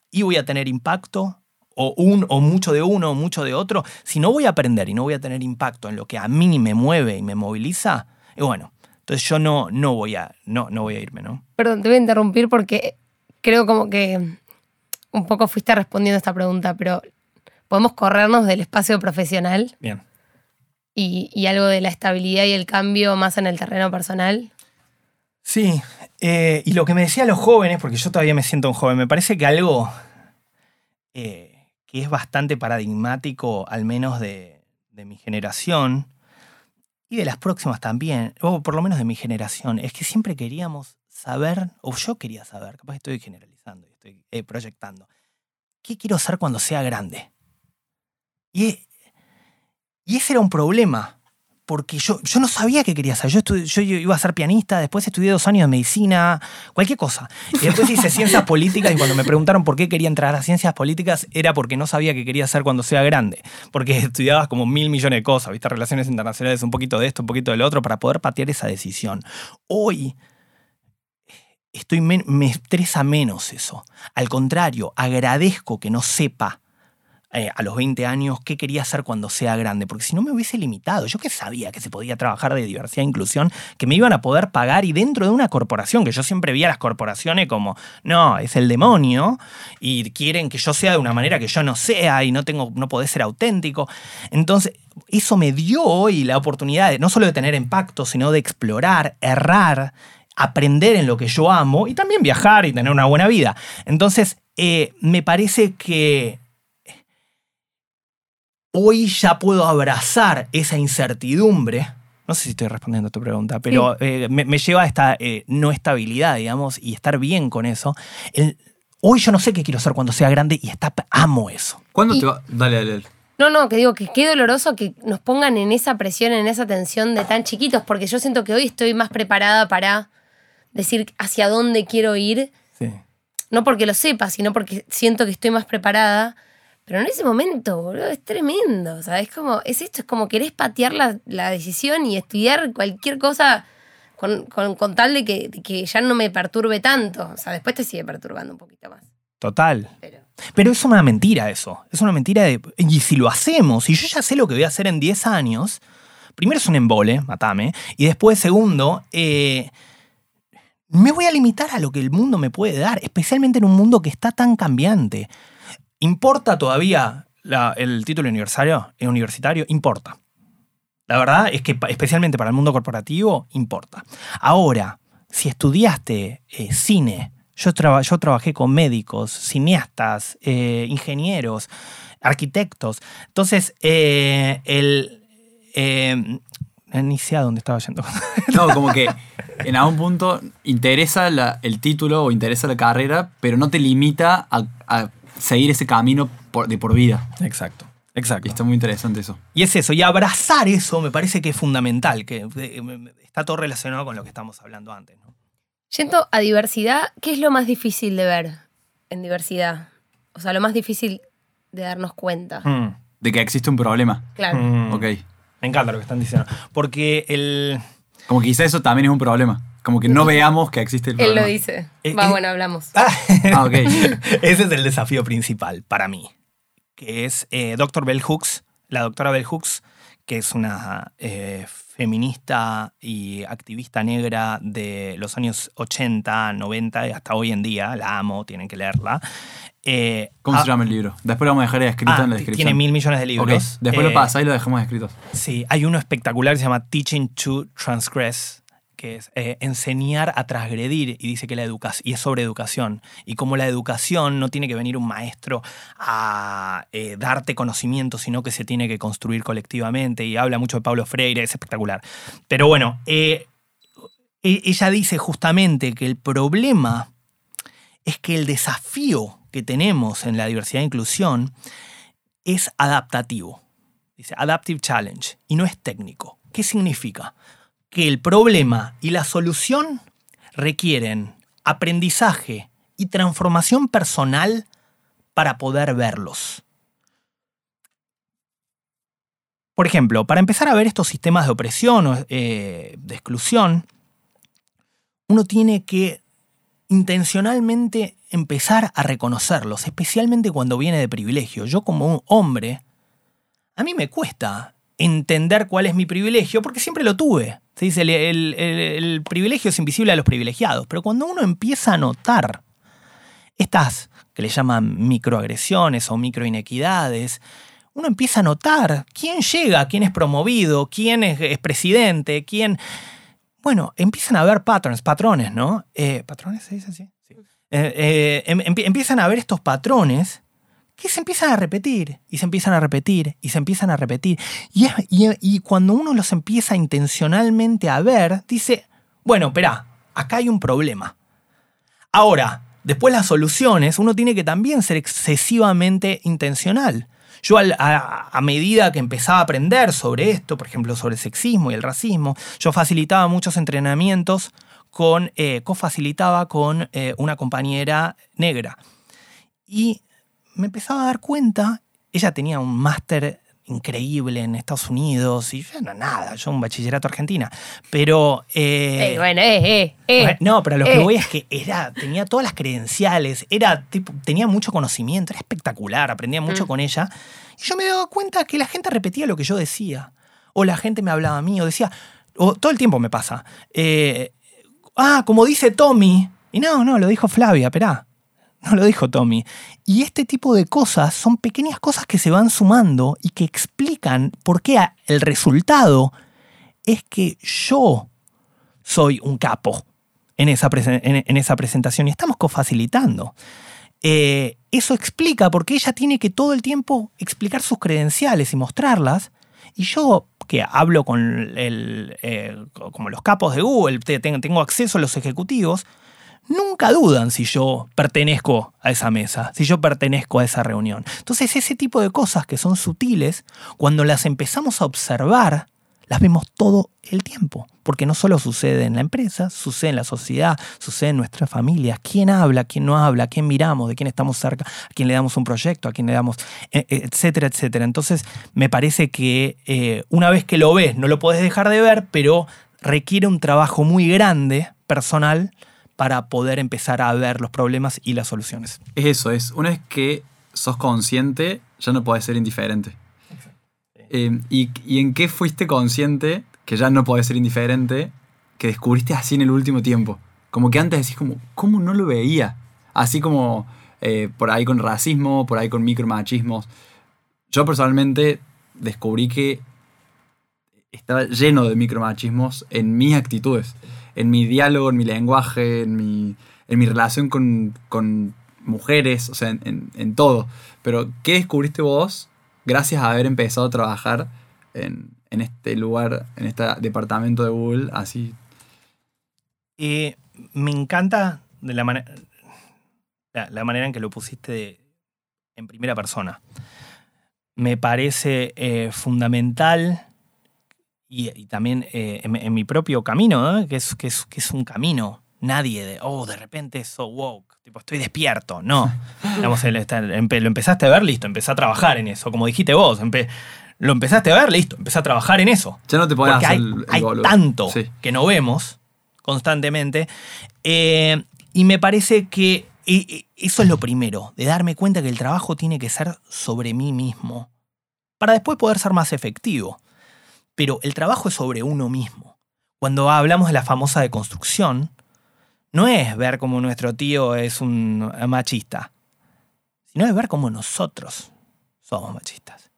y voy a tener impacto o, un, o mucho de uno o mucho de otro. Si no voy a aprender y no voy a tener impacto en lo que a mí me mueve y me moviliza, y bueno, entonces yo no, no, voy, a, no, no voy a irme, ¿no? Perdón, te voy a interrumpir porque creo como que un poco fuiste respondiendo a esta pregunta, pero podemos corrernos del espacio profesional Bien. y, y algo de la estabilidad y el cambio más en el terreno personal. Sí, eh, y lo que me decían los jóvenes, porque yo todavía me siento un joven, me parece que algo eh, que es bastante paradigmático, al menos de, mi generación, y de las próximas también, o por lo menos de mi generación, es que siempre queríamos saber, o yo quería saber, capaz estoy generalizando estoy eh, proyectando, ¿qué quiero ser cuando sea grande? Y, y ese era un problema, porque yo, yo no sabía qué quería hacer. Yo, yo iba a ser pianista, después estudié dos años de medicina, cualquier cosa. Y después hice ciencias políticas y cuando me preguntaron por qué quería entrar a ciencias políticas era porque no sabía qué quería hacer cuando sea grande. Porque estudiabas como mil millones de cosas, viste, relaciones internacionales, un poquito de esto, un poquito del otro, para poder patear esa decisión. Hoy estoy me estresa menos eso. Al contrario, agradezco que no sepa eh, a los 20 años qué quería hacer cuando sea grande, porque si no me hubiese limitado. Yo que sabía que se podía trabajar de diversidad e inclusión, que me iban a poder pagar y dentro de una corporación, que yo siempre veía a las corporaciones como, no, es el demonio y quieren que yo sea de una manera que yo no sea y no tengo, no podés ser auténtico. Entonces, eso me dio hoy la oportunidad de, no solo de tener impacto, sino de explorar, errar, aprender en lo que yo amo y también viajar y tener una buena vida. Entonces, eh, me parece que hoy ya puedo abrazar esa incertidumbre. No sé si estoy respondiendo a tu pregunta, pero eh, me, me lleva a esta eh, no estabilidad, digamos, y estar bien con eso. El- hoy yo no sé qué quiero ser cuando sea grande y está, amo eso. ¿Cuándo Y- te va? Dale, dale, dale. No, no, que digo que qué doloroso que nos pongan en esa presión, en esa tensión de tan chiquitos, porque yo siento que hoy estoy más preparada para decir hacia dónde quiero ir, Sí. no porque lo sepa, sino porque siento que estoy más preparada. Pero en ese momento, boludo, es tremendo. O sea, es como, es esto, es como querés patear la, la decisión y estudiar cualquier cosa con, con- con tal de que, de que ya no me perturbe tanto. O sea, después te sigue perturbando un poquito más. Total. Pero. Pero es una mentira eso. Es una mentira de. Y si lo hacemos, y yo ya sé lo que voy a hacer en 10 años, primero es un embole, matame. Y después, segundo, eh, me voy a limitar a lo que el mundo me puede dar, especialmente en un mundo que está tan cambiante. ¿Importa todavía el título universitario? eh, universitario? Importa. La verdad es que, especialmente para el mundo corporativo, importa. Ahora, si estudiaste eh, cine, yo, yo trabajé con médicos, cineastas, eh, ingenieros, arquitectos. Entonces, el. ni sé a dónde estaba yendo. [LAUGHS] No, como que en algún punto interesa el título o interesa la carrera, pero no te limita a seguir ese camino por- de por vida. Exacto. Y Exacto. está muy interesante eso. Y es eso, y abrazar eso me parece que es fundamental, que está todo relacionado con lo que estamos hablando antes. ¿no? Yendo a diversidad, ¿qué es lo más difícil de ver en diversidad? O sea, lo más difícil de darnos cuenta. Mm, De que existe un problema. Claro. mm. Ok. Me encanta lo que están diciendo. Porque el. Como que quizá eso también es un problema. Como que no veamos que existe el Él problema. lo dice. Eh, Va, eh, bueno, hablamos. [LAUGHS] Ah, Ah, ok. [LAUGHS] Ese es el desafío principal para mí. Que es eh, Dr. Bell Hooks, la doctora Bell Hooks, que es una eh, feminista y activista negra de los años 80, 90 y hasta hoy en día. La amo, tienen que leerla. Eh, ¿Cómo ah, se llama el libro? Después lo vamos a dejar escrito ah, en la descripción. Tiene mil millones de libros. Después Eh, lo pasa y lo dejamos escrito. Sí, hay uno espectacular que se llama Teaching to Transgress, que es eh, enseñar a transgredir, y dice que la educación, y es sobre educación, y como la educación no tiene que venir un maestro a eh, darte conocimiento, sino que se tiene que construir colectivamente, y habla mucho de Pablo Freire, es espectacular. Pero bueno, eh, e- ella dice justamente que el problema es que el desafío que tenemos en la diversidad e inclusión es adaptativo. Dice Adaptive Challenge y no es técnico. ¿Qué significa? Que el problema y la solución requieren aprendizaje y transformación personal para poder verlos. Por ejemplo, para empezar a ver estos sistemas de opresión o eh, de exclusión, uno tiene que intencionalmente empezar a reconocerlos, especialmente cuando viene de privilegio. Yo como un hombre, a mí me cuesta entender cuál es mi privilegio, porque siempre lo tuve. Se dice, el, privilegio es invisible a los privilegiados, pero cuando uno empieza a notar estas que le llaman microagresiones o microinequidades, uno empieza a notar quién llega, quién es promovido, quién es, es presidente, quién... Bueno, empiezan a haber patterns, patrones, ¿no? Eh, ¿Patrones se dice así? Sí. Eh, eh, em- empie- empiezan a ver estos patrones que se empiezan a repetir y se empiezan a repetir y se empiezan a repetir. Y, es- y- cuando uno los empieza intencionalmente a ver, dice, bueno, espera, acá hay un problema. Ahora, después las soluciones, uno tiene que también ser excesivamente intencional. Yo a medida que empezaba a aprender sobre esto, por ejemplo, sobre el sexismo y el racismo, yo facilitaba muchos entrenamientos con, eh, cofacilitaba con eh, una compañera negra. Y me empezaba a dar cuenta, ella tenía un máster increíble en Estados Unidos y yo no nada, yo un bachillerato argentina. Pero... eh, Eh, bueno, eh, eh, eh. bueno, no, pero lo que eh. voy es que era, tenía todas las credenciales, era tipo, tenía mucho conocimiento, era espectacular, aprendía mucho Mm. con ella. Y yo me daba cuenta que la gente repetía lo que yo decía. O la gente me hablaba a mí, o decía, o todo el tiempo me pasa. ah, como dice Tommy. Y no, no, lo dijo Flavia, esperá. No lo dijo Tommy. Y este tipo de cosas son pequeñas cosas que se van sumando y que explican por qué el resultado es que yo soy un capo en esa, en, esa presentación y estamos cofacilitando. Eh, eso explica por qué ella tiene que todo el tiempo explicar sus credenciales y mostrarlas. Y yo, que hablo con el, eh, como los capos de Google, te- tengo, tengo acceso a los ejecutivos, nunca dudan si yo pertenezco a esa mesa, si yo pertenezco a esa reunión. Entonces ese tipo de cosas que son sutiles, cuando las empezamos a observar, las vemos todo el tiempo, porque no solo sucede en la empresa, sucede en la sociedad, sucede en nuestras familias, quién habla, quién no habla, quién miramos, de quién estamos cerca, a quién le damos un proyecto, a quién le damos, eh, eh, etcétera, etcétera. Entonces me parece que eh, una vez que lo ves, no lo puedes dejar de ver, pero requiere un trabajo muy grande, personal, para poder empezar a ver los problemas y las soluciones. Es eso, es una vez que sos consciente, ya no podés ser indiferente. Eh, y, y en qué fuiste consciente que ya no podés ser indiferente que descubriste así en el último tiempo? Como que antes decís como, ¿cómo no lo veía? Así como eh, por ahí con racismo, por ahí con micromachismos. Yo personalmente descubrí que estaba lleno de micromachismos en mis actitudes, en mi diálogo, en mi lenguaje, en mi, en mi relación con, con mujeres, o sea, en, en- todo. Pero, ¿qué descubriste vos gracias a haber empezado a trabajar en, en este lugar, en este departamento de Google, así? Eh, me encanta de la, manera la, manera en que lo pusiste en primera persona. Me parece eh, fundamental y, y también eh, en, en mi propio camino, ¿no? que, es, que, es, que es un camino. Nadie de, oh, de repente so woke, tipo, estoy despierto. No. [LAUGHS] Digamos, el estar- empe- lo empezaste a ver, listo, empecé a trabajar en eso. Como dijiste vos, empe- lo empezaste a ver, listo, empecé a trabajar en eso. Ya no te podés Porque hacer hay, el, hay tanto Sí. que no vemos constantemente. Eh, y me parece que e- e- eso es lo primero, de darme cuenta que el trabajo tiene que ser sobre mí mismo, para después poder ser más efectivo. Pero el trabajo es sobre uno mismo. Cuando hablamos de la famosa deconstrucción, no es ver cómo nuestro tío es un machista, sino es ver cómo nosotros somos machistas.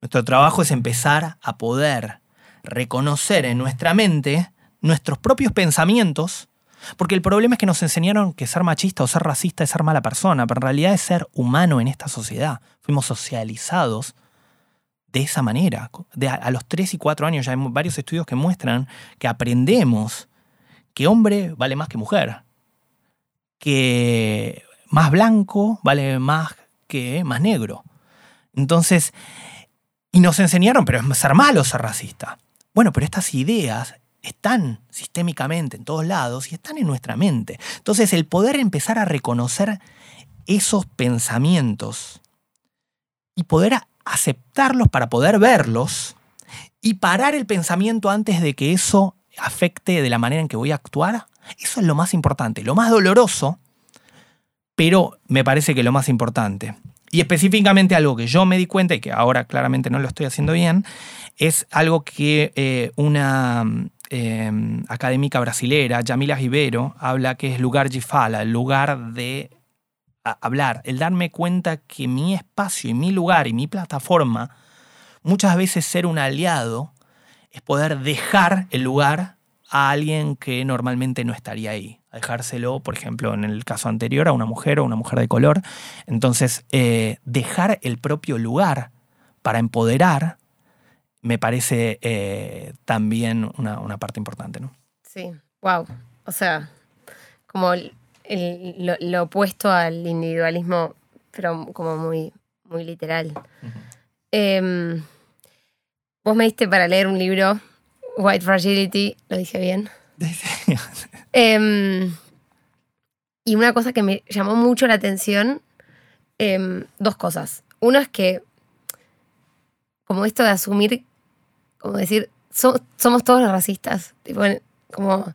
Nuestro trabajo es empezar a poder reconocer en nuestra mente nuestros propios pensamientos, porque el problema es que nos enseñaron que ser machista o ser racista es ser mala persona, pero en realidad es ser humano en esta sociedad. Fuimos socializados de esa manera. De a, a los 3 y 4 años ya hay varios estudios que muestran que aprendemos que hombre vale más que mujer, que más blanco vale más que más negro. Entonces, y nos enseñaron, pero es ser malo ser racista. Bueno, pero estas ideas están sistémicamente en todos lados y están en nuestra mente. Entonces, el poder empezar a reconocer esos pensamientos y poder aceptarlos para poder verlos y parar el pensamiento antes de que eso afecte de la manera en que voy a actuar, eso es lo más importante, lo más doloroso, pero me parece que lo más importante. Y específicamente algo que yo me di cuenta y que ahora claramente no lo estoy haciendo bien, es algo que eh, una eh, académica brasilera, Yamila Rivero, habla que es lugar de fala, el lugar de hablar, el darme cuenta que mi espacio y mi lugar y mi plataforma, muchas veces ser un aliado es poder dejar el lugar a alguien que normalmente no estaría ahí. Dejárselo, por ejemplo, en el caso anterior, a una mujer o una mujer de color. Entonces, eh, dejar el propio lugar para empoderar me parece eh, también una, una parte importante. ¿no? Sí, wow. O sea, como el- lo, lo opuesto al individualismo, pero como muy, muy literal. Em, vos me diste para leer un libro, White Fragility, lo dije bien. [LAUGHS] Em, y una cosa que me llamó mucho la atención, em, dos cosas. Uno es que como esto de asumir, como decir, so- somos todos racistas. Tipo, como,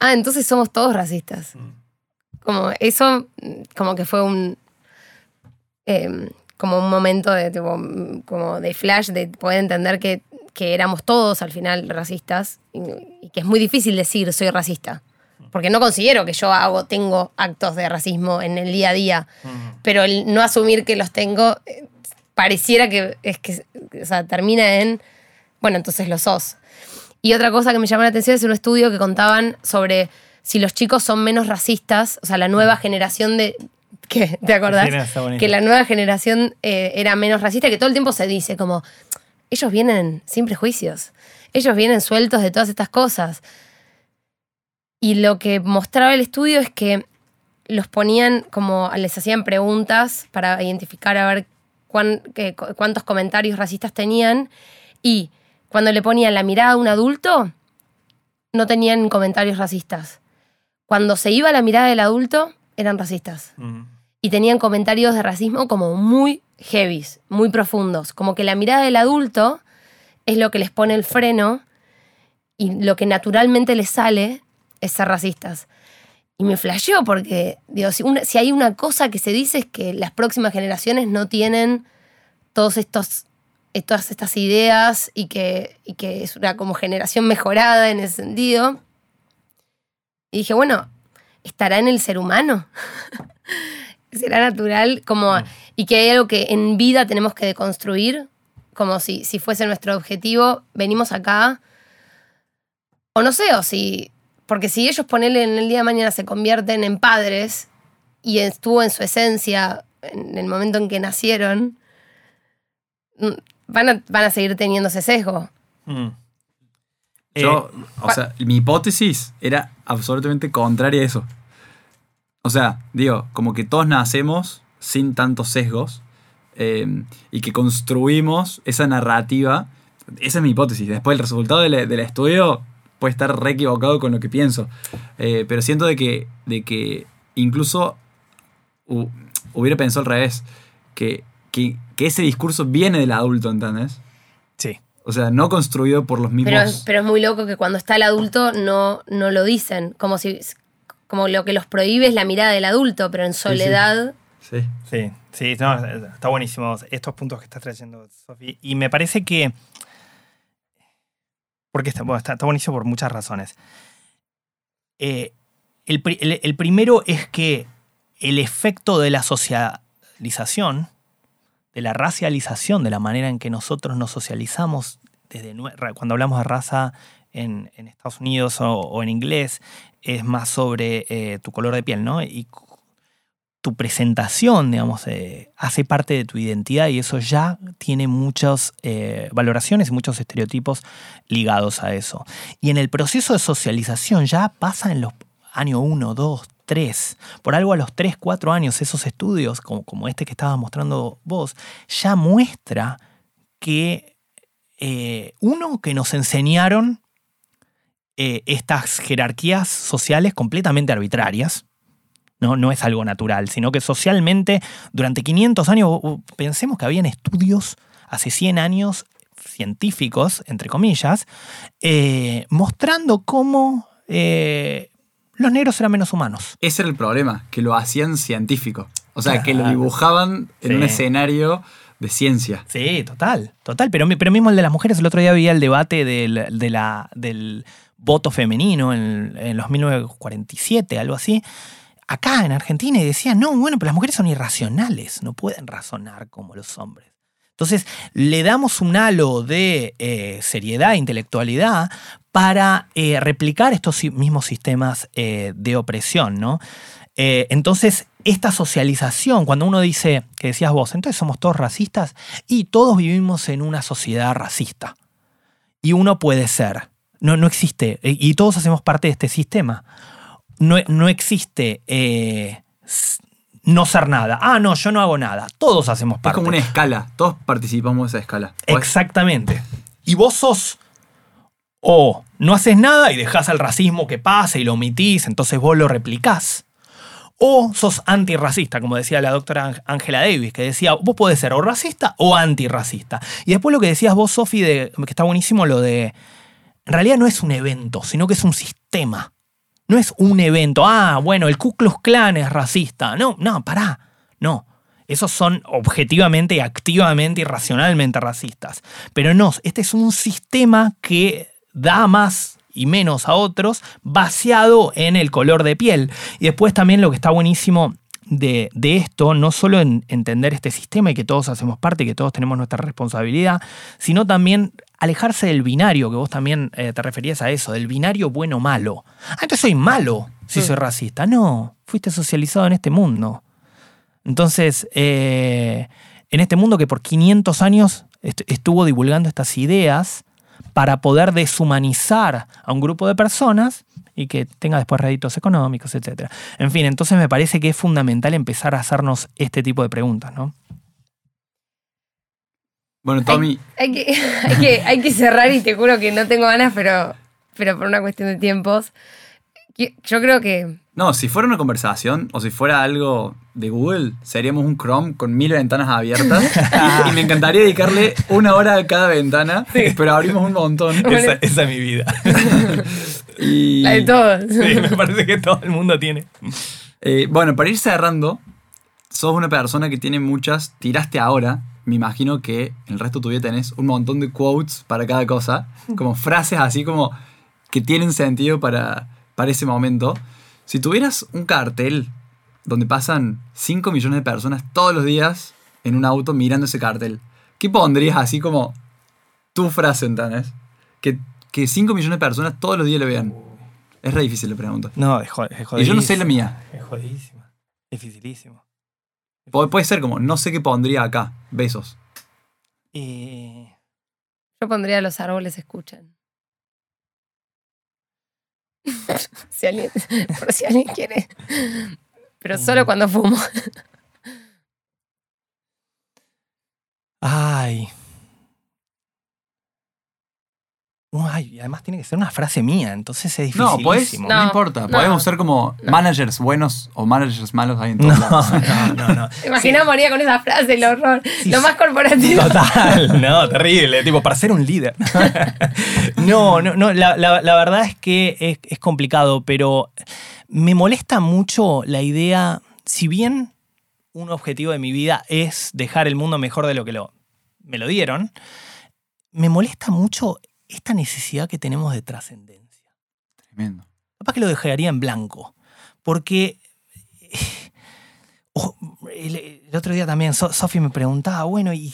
ah, entonces somos todos racistas. Como eso, como que fue un, em, como un momento de, tipo, mm, como de flash, de poder entender que, que éramos todos al final racistas y, y que es muy difícil decir soy racista. Porque no considero que yo hago, tengo actos de racismo en el día a día pero el no asumir que los tengo eh, pareciera que es que o sea, termina en bueno entonces lo sos y otra cosa que me llamó la atención es un estudio que contaban sobre si los chicos son menos racistas o sea la nueva generación de te acordás Sí, que la nueva generación eh, era menos racista que todo el tiempo se dice como ellos vienen sin prejuicios ellos vienen sueltos de todas estas cosas. Y lo que mostraba el estudio es que los ponían como les hacían preguntas para identificar a ver cuán- qué- cu- cuántos comentarios racistas tenían y cuando le ponían la mirada a un adulto no tenían comentarios racistas. Cuando se iba la mirada del adulto eran racistas y tenían comentarios de racismo como muy heavies, muy profundos, como que la mirada del adulto es lo que les pone el freno y lo que naturalmente les sale es ser racistas. Y me flasheó porque, digo, si, una- si hay una cosa que se dice es que las próximas generaciones no tienen todos estos, todas estas ideas y que, y que es una como generación mejorada en ese sentido. Y dije, bueno, ¿estará en el ser humano? [LAUGHS] ¿Será natural? Como, y que hay algo que en vida tenemos que deconstruir, como si, si fuese nuestro objetivo, venimos acá, o no sé, o si, porque si ellos ponele en el día de mañana se convierten en padres y estuvo en su esencia en el momento en que nacieron, mm, van a, van a seguir teniendo ese sesgo. Mm. Yo, Eh, o sea, mi hipótesis era absolutamente contraria a eso. O sea, digo, como que todos nacemos sin tantos sesgos eh, y que construimos esa narrativa. Esa es mi hipótesis. Después el resultado del, del estudio puede estar re equivocado con lo que pienso. Eh, pero siento de que, de que incluso hu- hubiera pensado al revés. Que, que, que ese discurso viene del adulto, ¿entendés? O sea, no construido por los mismos... Pero, pero es muy loco que cuando está el adulto no, no lo dicen, como si como lo que los prohíbe es la mirada del adulto, pero en soledad Sí. Sí, sí, no, está buenísimo estos puntos que estás trayendo, Sofi. Y me parece que. Porque está, bueno, está, está buenísimo por muchas razones. Eh, el- el primero es que el efecto de la socialización, de la racialización, de la manera en que nosotros nos socializamos, desde cuando hablamos de raza en, Estados Unidos o, o en inglés, es más sobre eh, tu color de piel, ¿no? Y tu presentación, digamos, eh, hace parte de tu identidad y eso ya tiene muchas eh, valoraciones y muchos estereotipos ligados a eso. Y en el proceso de socialización ya pasa en los años 1, 2, 3. Por algo a los 3, 4 años esos estudios, como, como este que estabas mostrando vos, ya muestra que, eh, uno, que nos enseñaron eh, estas jerarquías sociales completamente arbitrarias, no, no es algo natural, sino que socialmente durante 500 años, pensemos que habían estudios hace 100 años científicos, entre comillas, eh, mostrando cómo los negros eran menos humanos. Ese era el problema, que lo hacían científico. O sea, que lo dibujaban en un escenario de ciencia. Sí, total, total. Pero, pero mismo el de las mujeres, el otro día había el debate del, de la- del voto femenino en, en los 1947, algo así. Acá en Argentina y decían, no, bueno, pero las mujeres son irracionales, no pueden razonar como los hombres. Entonces, le damos un halo de eh, seriedad e intelectualidad para eh, replicar estos mismos sistemas eh, de opresión, ¿no? Eh, entonces, esta socialización, cuando uno dice, que decías vos, entonces somos todos racistas y todos vivimos en una sociedad racista. Y uno puede ser, no, no existe, y todos hacemos parte de este sistema. No, no existe no ser nada. Ah, no, yo no hago nada. Todos hacemos Es parte. como una escala. Todos participamos de esa escala. Exactamente. Y vos sos o no haces nada y dejás al racismo que pase y lo omitís, entonces vos lo replicás. O sos antirracista, como decía la doctora Angela Davis, que decía, vos podés ser o racista o antirracista. Y después lo que decías vos, Sofi, que está buenísimo lo de, en realidad no es un evento, sino que es un sistema. No es un evento, ah, bueno, el Ku Klux Klan es racista. No, no, pará, no. Esos son objetivamente, activamente y racionalmente racistas. Pero no, este es un sistema que da más y menos a otros vaciado en el color de piel. Y después también lo que está buenísimo de, esto, no solo en entender este sistema y que todos hacemos parte y que todos tenemos nuestra responsabilidad, sino también alejarse del binario, que vos también eh, te referías a eso, del binario bueno-malo. Ah, entonces soy malo si soy racista. No, fuiste socializado en este mundo. Entonces, eh, en este mundo que por 500 años estuvo divulgando estas ideas para poder deshumanizar a un grupo de personas y que tenga después réditos económicos, etc. En fin, entonces me parece que es fundamental empezar a hacernos este tipo de preguntas, ¿no? Bueno, Tommy. [LAUGHS] Hay, que, hay, que, cerrar y te juro que no tengo ganas, pero, pero por una cuestión de tiempos. Yo creo que. No, si fuera una conversación o si fuera algo de Google, seríamos un Chrome con mil ventanas abiertas. [LAUGHS] y, me encantaría dedicarle una hora a cada ventana, pero abrimos un montón. Esa, esa es mi vida. [LAUGHS] y... La de todos. Sí, me parece que todo el mundo tiene. Eh, bueno, para ir cerrando, sos una persona que tiene muchas, tiraste ahora, me imagino que el resto de tu vida tenés un montón de quotes para cada cosa, como frases así como que tienen sentido para, para ese momento. Si tuvieras un cartel donde pasan 5 millones de personas todos los días en un auto mirando ese cartel, ¿qué pondrías así como tu frase, ¿entendés? Que, que 5 millones de personas todos los días le vean. Es re difícil la pregunta. No, es, jodidísimo. Y yo no sé la mía. Es jodidísima. Dificilísimo. Puede ser como, no sé qué pondría acá. Besos. Yo pondría los árboles escuchan. [LAUGHS] si alguien, por si alguien quiere. Pero solo mm. cuando fumo. Ay, Ay, además tiene que ser una frase mía, entonces es difícil. No, pues, no, importa. Podemos usar como managers buenos o managers malos ahí en todos no, No, no, no. [LAUGHS] Imagina moría con esa frase, el horror. lo más corporativo. Total, [LAUGHS] no, terrible. Tipo, para ser un líder. [LAUGHS] no, no, no. La, verdad es que es, es complicado, pero me molesta mucho la idea, si bien un objetivo de mi vida es dejar el mundo mejor de lo que lo, me lo dieron, me molesta mucho esta necesidad que tenemos de trascendencia. Tremendo. Capaz que lo dejaría en blanco, porque el, otro día también Sofi me preguntaba, bueno, y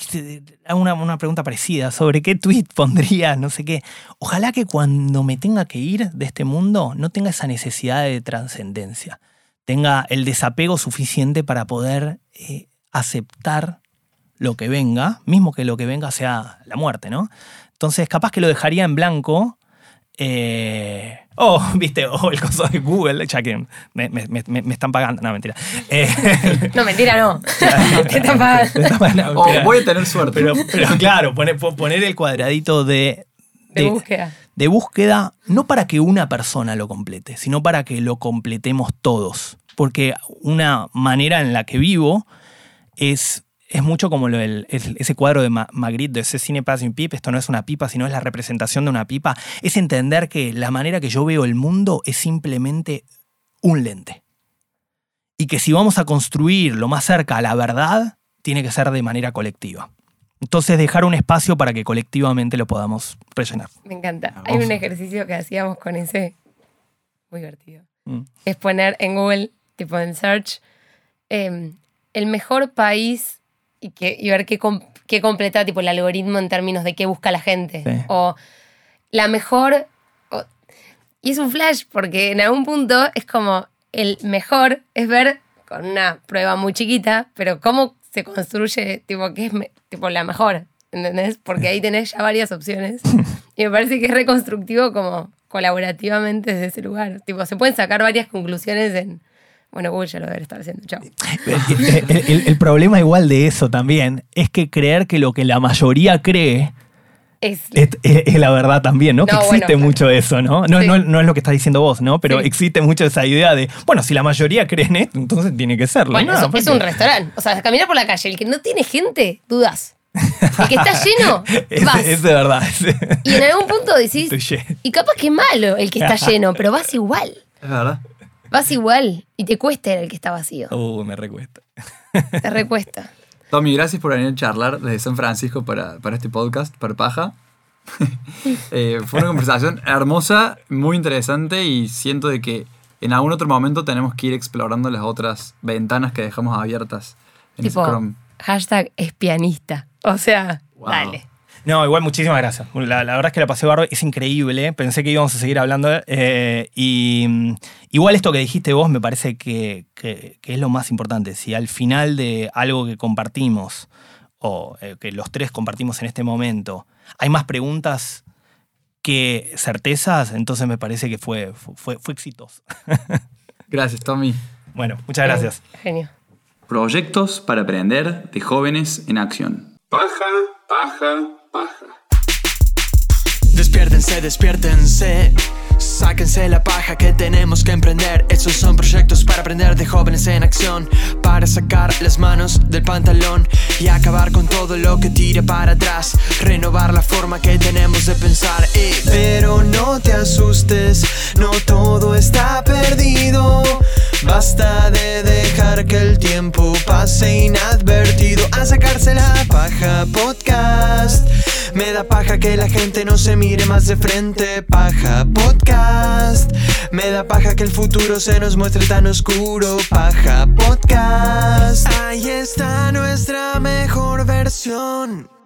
una, una pregunta parecida sobre qué tweet [LAUGHS] pondría, no sé qué. Ojalá que cuando me tenga que ir de este mundo no tenga esa necesidad de trascendencia, tenga el desapego suficiente para poder eh, aceptar lo que venga, mismo que lo que venga sea la muerte, ¿no? Entonces, capaz que lo dejaría en blanco. Eh, oh, [LAUGHS] viste, oh, el coso de Google, ya que me, están pagando. No, mentira. Eh, [LAUGHS] no, mentira, no. [LAUGHS] Te están pagando. oh, voy a tener suerte. Pero, claro, poner, poner, el cuadradito de, de, búsqueda. De búsqueda, no para que una persona lo complete, sino para que lo completemos todos. Porque una manera en la que vivo es es mucho como ese cuadro de Magritte, de ese cine Passing Pip, esto no es una pipa, sino es la representación de una pipa, es entender que la manera que yo veo el mundo es simplemente un lente. Y que si vamos a construir lo más cerca a la verdad, tiene que ser de manera colectiva. Entonces dejar un espacio para que colectivamente lo podamos rellenar. Me encanta. Hay un ejercicio que hacíamos con ese, muy divertido. Mm. Es poner en Google, tipo en search, em, el mejor país y, que, y ver qué, qué, completa tipo, el algoritmo en términos de qué busca la gente. O la mejor... y es un flash porque en algún punto es como el mejor es ver con una prueba muy chiquita, pero cómo se construye, tipo, qué es tipo, la mejor, ¿entendés? Porque ahí tenés ya varias opciones. [LAUGHS] Y me parece que es reconstructivo como colaborativamente desde ese lugar. Tipo, se pueden sacar varias conclusiones en bueno, Google ya lo debe estar haciendo, chao. [LAUGHS] El, problema igual de eso también es que creer que lo que la mayoría cree es... Es, es- es la verdad también, ¿no? que bueno, existe claro. mucho eso, ¿no? No, Sí. no, no es lo que estás diciendo vos, ¿no? Pero Sí. existe mucho esa idea de, bueno, si la mayoría cree en esto, entonces tiene que serlo. Bueno, ¿no? es, un restaurante. O sea, caminar por la calle, el que no tiene gente, dudas. El que está lleno, [LAUGHS] vas. es de verdad. Y en algún punto decís, y capaz que es malo el que está [LAUGHS] lleno, pero vas igual. Es verdad. Vas igual y te cuesta ir al que está vacío. Uh, me recuesta. Te recuesta. [LAUGHS] Tommy, gracias por venir a charlar desde San Francisco para, para este podcast, para Paja. [LAUGHS] Eh, fue una conversación hermosa, muy interesante y siento de que en algún otro momento tenemos que ir explorando las otras ventanas que dejamos abiertas en tipo, Chrome. hashtag es pianista. O sea, Wow. dale. No, igual muchísimas gracias. La, la verdad es que la pasé barro, es increíble. Pensé que íbamos a seguir hablando. eh, y mm, igual esto que dijiste vos me parece que, que- que es lo más importante. Si al final de algo que compartimos, o eh, que los tres compartimos en este momento, hay más preguntas que certezas, entonces me parece que fue, fue, fue exitoso. [LAUGHS] Gracias, Tommy. Bueno, muchas gracias. Genio. Proyectos para aprender de jóvenes en acción. Paja, paja, paja. Despiértense, despiértense. Sáquense la paja que tenemos que emprender. Estos son proyectos para aprender de jóvenes en acción. Para sacar las manos del pantalón y acabar con todo lo que tire para atrás. Renovar la forma que tenemos de pensar. Eh, Pero no te asustes, no todo está perdido. Basta de dejar que el tiempo pase inadvertido a sacarse la paja podcast. Me da paja que la gente no se mire más de frente. Paja podcast. Me da paja que el futuro se nos muestre tan oscuro. Paja podcast. Ahí está nuestra mejor versión.